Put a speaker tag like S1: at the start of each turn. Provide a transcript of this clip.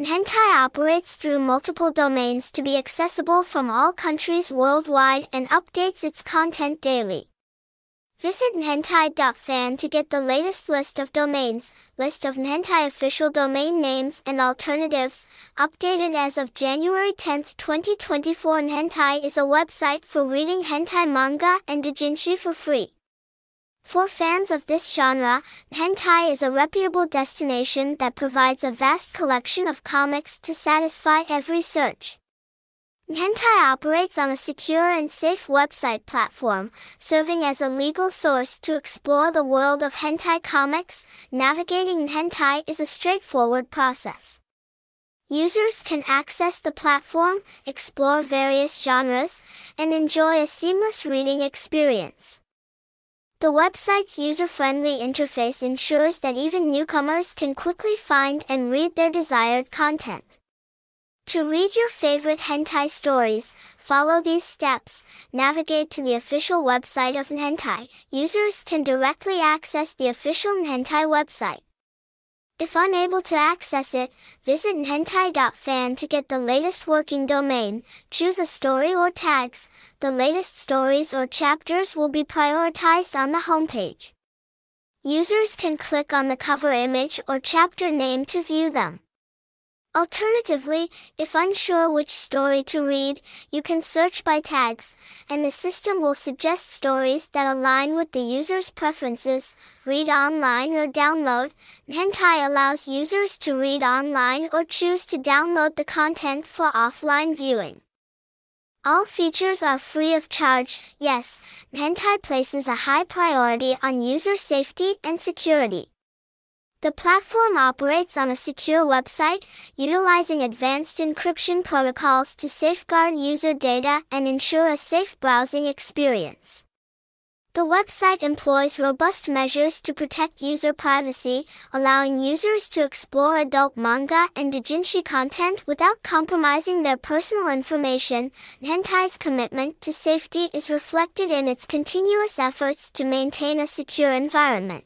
S1: Hentai operates through multiple domains to be accessible from all countries worldwide and updates its content daily. Visit nhentai.fan to get the latest list of domains, list of Nhentai official domain names and alternatives, updated as of January 10, 2024 Nhentai is a website for reading hentai manga and doujinshi for free. For fans of this genre, Hentai is a reputable destination that provides a vast collection of comics to satisfy every search. Hentai operates on a secure and safe website platform, serving as a legal source to explore the world of hentai comics. Navigating hentai is a straightforward process. Users can access the platform, explore various genres, and enjoy a seamless reading experience. The website's user-friendly interface ensures that even newcomers can quickly find and read their desired content. To read your favorite hentai stories, follow these steps. Navigate to the official website of Nhentai. Users can directly access the official Nhentai website. If unable to access it, visit nhentai.fan to get the latest working domain, choose a story or tags. The latest stories or chapters will be prioritized on the homepage. Users can click on the cover image or chapter name to view them. Alternatively, if unsure which story to read, you can search by tags, and the system will suggest stories that align with the user's preferences. Read online or download. Hentai allows users to read online or choose to download the content for offline viewing. All features are free of charge. Yes, Hentai places a high priority on user safety and security. The platform operates on a secure website, utilizing advanced encryption protocols to safeguard user data and ensure a safe browsing experience. The website employs robust measures to protect user privacy, allowing users to explore adult manga and doujinshi content without compromising their personal information. Hentai's commitment to safety is reflected in its continuous efforts to maintain a secure environment.